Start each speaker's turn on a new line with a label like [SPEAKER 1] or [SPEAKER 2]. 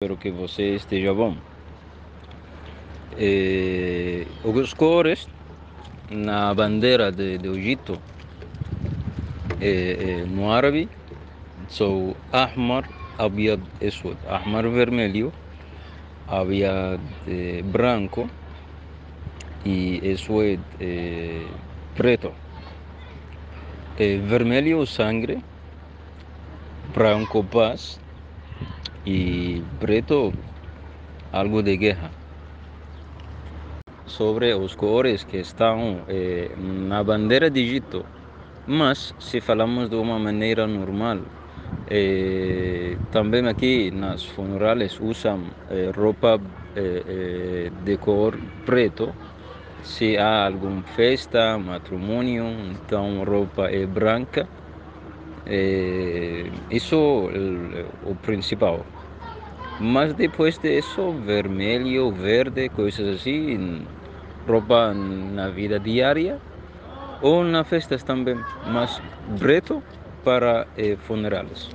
[SPEAKER 1] Espero que você esteja bom. É, os cores na bandeira de, do Egito árabe são Ahmar, Abiad, Eswad. Ahmar vermelho, Abiad é, branco e Eswad é, preto. É, vermelho sangue, branco paz e preto algo de guerra. Sobre os cores que estão eh, na bandeira de Egito, mas se falamos de uma maneira normal, eh, também aqui nas funerais usam eh, roupa de cor preto. Se há alguma festa, matrimônio, então roupa é branca. Isso é o principal. Mas depois disso, vermelho, verde, coisas assim, roupa na vida diária ou nas festas também, mas preto para eh, funerais.